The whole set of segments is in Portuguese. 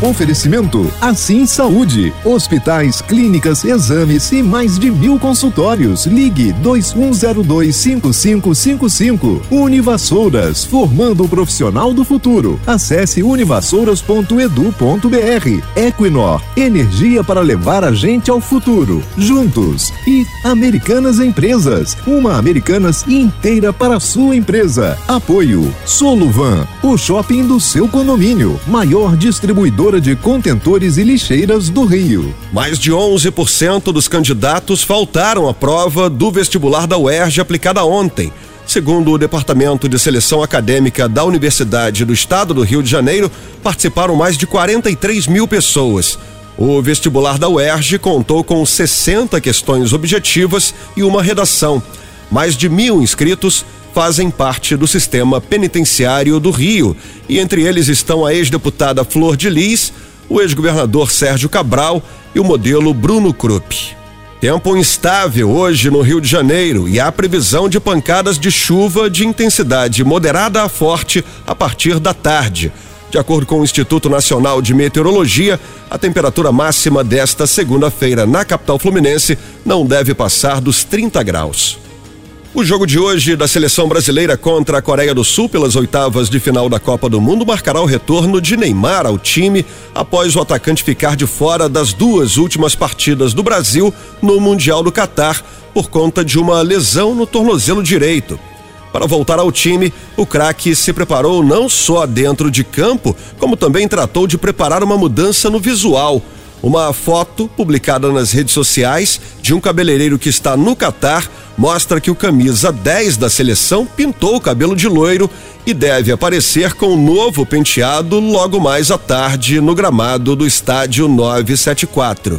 Oferecimento Assim Saúde. Hospitais, clínicas, exames e mais de mil consultórios. Ligue 21025555. Univassouras, formando o profissional do futuro. Acesse univassouras.edu.br. Equinor, energia para levar a gente ao futuro. Juntos. E Americanas Empresas. Uma Americanas inteira para a sua empresa. Apoio Soluvan, o shopping do seu condomínio. Maior distribuidor de contentores e lixeiras do Rio. Mais de 11% dos candidatos faltaram à prova do vestibular da UERJ aplicada ontem. Segundo o Departamento de Seleção Acadêmica da Universidade do Estado do Rio de Janeiro, participaram mais de 43 mil pessoas. O vestibular da UERJ contou com 60 questões objetivas e uma redação. Mais de mil inscritos fazem parte do sistema penitenciário do Rio. E entre eles estão a ex-deputada Flor de Lis, o ex-governador Sérgio Cabral e o modelo Bruno Krupp. Tempo instável hoje no Rio de Janeiro e há previsão de pancadas de chuva de intensidade moderada a forte a partir da tarde. De acordo com o Instituto Nacional de Meteorologia, a temperatura máxima desta segunda-feira na capital fluminense não deve passar dos 30 graus. O jogo de hoje da seleção brasileira contra a Coreia do Sul pelas oitavas de final da Copa do Mundo marcará o retorno de Neymar ao time após o atacante ficar de fora das duas últimas partidas do Brasil no Mundial do Catar por conta de uma lesão no tornozelo direito. Para voltar ao time, o craque se preparou não só dentro de campo, como também tratou de preparar uma mudança no visual uma foto publicada nas redes sociais de um cabeleireiro que está no Catar mostra que o camisa 10 da seleção pintou o cabelo de loiro e deve aparecer com um novo penteado logo mais à tarde no gramado do estádio 974.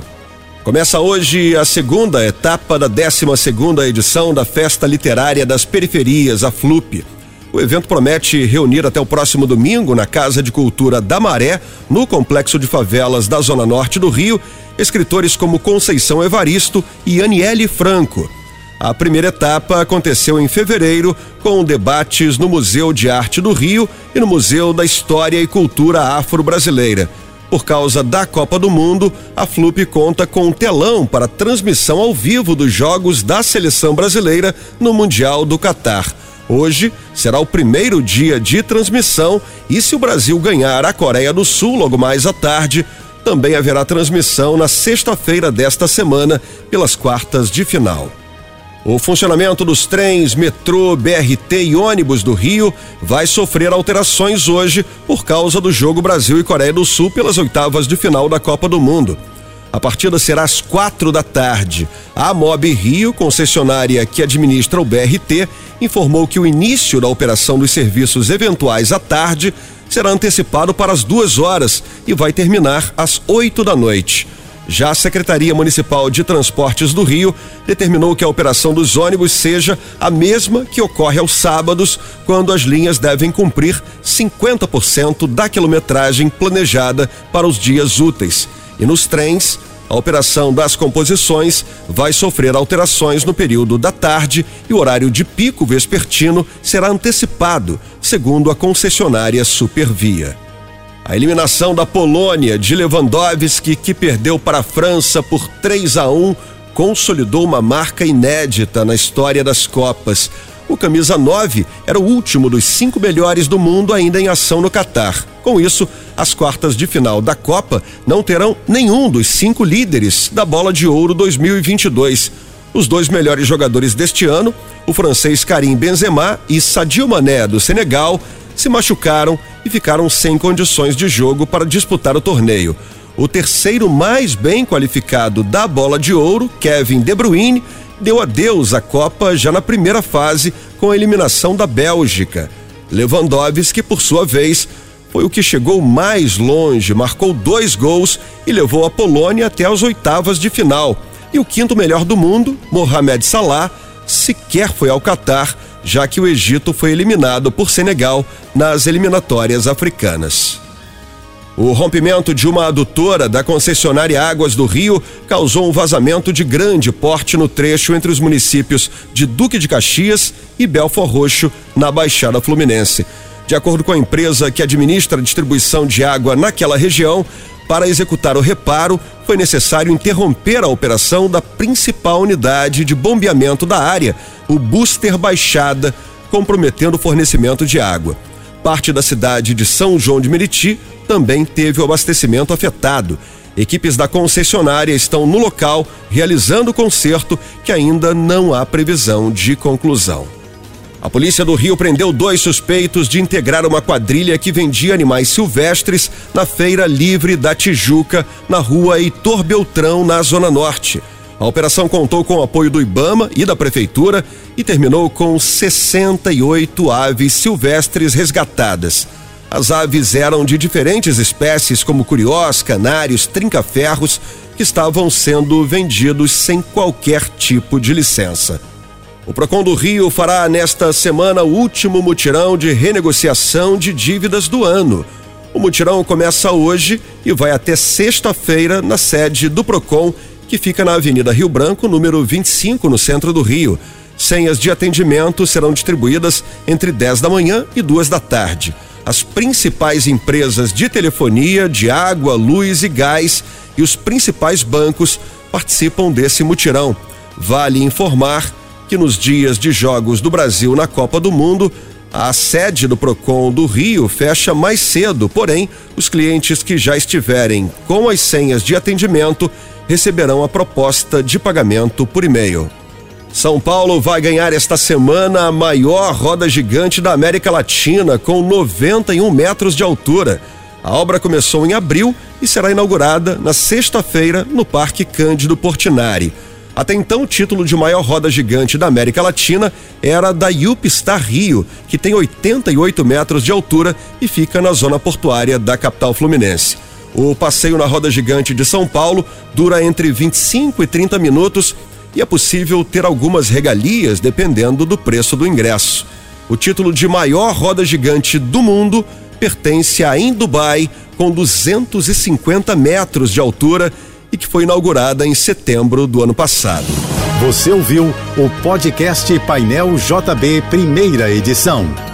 Começa hoje a segunda etapa da 12 segunda edição da Festa Literária das Periferias, a FLUP. O evento promete reunir até o próximo domingo na Casa de Cultura da Maré, no complexo de favelas da Zona Norte do Rio, escritores como Conceição Evaristo e Aniele Franco. A primeira etapa aconteceu em fevereiro, com debates no Museu de Arte do Rio e no Museu da História e Cultura Afro-Brasileira. Por causa da Copa do Mundo, a FLUP conta com um telão para transmissão ao vivo dos jogos da seleção brasileira no Mundial do Catar. Hoje será o primeiro dia de transmissão e se o Brasil ganhar a Coreia do Sul logo mais à tarde, também haverá transmissão na sexta-feira desta semana pelas quartas de final. O funcionamento dos trens, metrô, BRT e ônibus do Rio vai sofrer alterações hoje por causa do jogo Brasil e Coreia do Sul pelas oitavas de final da Copa do Mundo. A partida será às quatro da tarde. A Mob Rio, concessionária que administra o BRT, informou que o início da operação dos serviços eventuais à tarde será antecipado para as duas horas e vai terminar às oito da noite. Já a Secretaria Municipal de Transportes do Rio determinou que a operação dos ônibus seja a mesma que ocorre aos sábados, quando as linhas devem cumprir 50% da quilometragem planejada para os dias úteis. E nos trens, a operação das composições vai sofrer alterações no período da tarde e o horário de pico vespertino será antecipado, segundo a concessionária Supervia. A eliminação da Polônia de Lewandowski, que perdeu para a França por 3 a 1, consolidou uma marca inédita na história das Copas. O camisa 9 era o último dos cinco melhores do mundo ainda em ação no Catar. Com isso, as quartas de final da Copa não terão nenhum dos cinco líderes da Bola de Ouro 2022. Os dois melhores jogadores deste ano, o francês Karim Benzema e Sadio Mané do Senegal, se machucaram e ficaram sem condições de jogo para disputar o torneio. O terceiro mais bem qualificado da Bola de Ouro, Kevin De Bruyne, deu adeus à Copa já na primeira fase com a eliminação da Bélgica. Lewandowski, por sua vez, foi o que chegou mais longe, marcou dois gols e levou a Polônia até as oitavas de final. E o quinto melhor do mundo, Mohamed Salah, sequer foi ao Catar, já que o Egito foi eliminado por Senegal nas eliminatórias africanas. O rompimento de uma adutora da concessionária Águas do Rio causou um vazamento de grande porte no trecho entre os municípios de Duque de Caxias e Belfor Roxo, na Baixada Fluminense. De acordo com a empresa que administra a distribuição de água naquela região, para executar o reparo, foi necessário interromper a operação da principal unidade de bombeamento da área, o Booster Baixada, comprometendo o fornecimento de água. Parte da cidade de São João de Meriti também teve o abastecimento afetado. Equipes da concessionária estão no local realizando o conserto que ainda não há previsão de conclusão. A polícia do Rio prendeu dois suspeitos de integrar uma quadrilha que vendia animais silvestres na Feira Livre da Tijuca, na rua Heitor Beltrão, na Zona Norte. A operação contou com o apoio do Ibama e da Prefeitura e terminou com 68 aves silvestres resgatadas. As aves eram de diferentes espécies, como curiós, canários, trinca-ferros, que estavam sendo vendidos sem qualquer tipo de licença. O Procon do Rio fará nesta semana o último mutirão de renegociação de dívidas do ano. O mutirão começa hoje e vai até sexta-feira na sede do Procon, que fica na Avenida Rio Branco, número 25, no centro do Rio. Senhas de atendimento serão distribuídas entre 10 da manhã e 2 da tarde as principais empresas de telefonia, de água, luz e gás e os principais bancos participam desse mutirão. Vale informar que nos dias de jogos do Brasil na Copa do Mundo, a sede do Procon do Rio fecha mais cedo, porém, os clientes que já estiverem com as senhas de atendimento receberão a proposta de pagamento por e-mail. São Paulo vai ganhar esta semana a maior roda gigante da América Latina, com 91 metros de altura. A obra começou em abril e será inaugurada na sexta-feira no Parque Cândido Portinari. Até então, o título de maior roda gigante da América Latina era da Yupstar Rio, que tem 88 metros de altura e fica na zona portuária da capital fluminense. O passeio na roda gigante de São Paulo dura entre 25 e 30 minutos e é possível ter algumas regalias dependendo do preço do ingresso. O título de maior roda gigante do mundo pertence a Dubai, com 250 metros de altura e que foi inaugurada em setembro do ano passado. Você ouviu o podcast Painel JB, primeira edição.